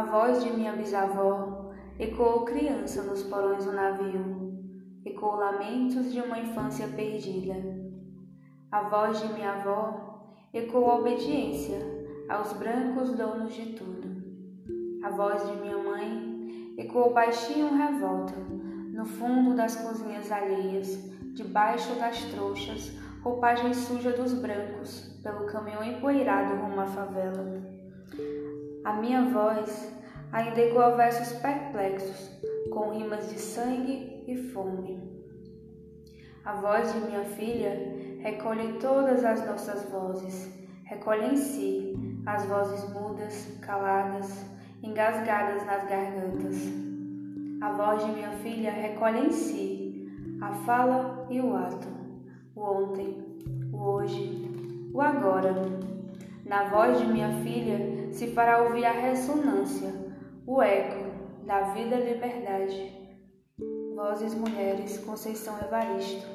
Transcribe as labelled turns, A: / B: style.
A: A voz de minha bisavó ecoou criança nos porões do navio, ecoou lamentos de uma infância perdida. A voz de minha avó ecoou obediência aos brancos donos de tudo. A voz de minha mãe ecoou baixinho revolta no fundo das cozinhas alheias, debaixo das trouxas, roupagem suja dos brancos, pelo caminhão empoeirado rumo à favela. A minha voz ainda ecoa versos perplexos, com rimas de sangue e fome. A voz de minha filha recolhe todas as nossas vozes, recolhe em si as vozes mudas, caladas, engasgadas nas gargantas. A voz de minha filha recolhe em si a fala e o ato, o ontem, o hoje, o agora. Na voz de minha filha se fará ouvir a ressonância, o eco da vida liberdade. Vozes Mulheres, Conceição Evaristo.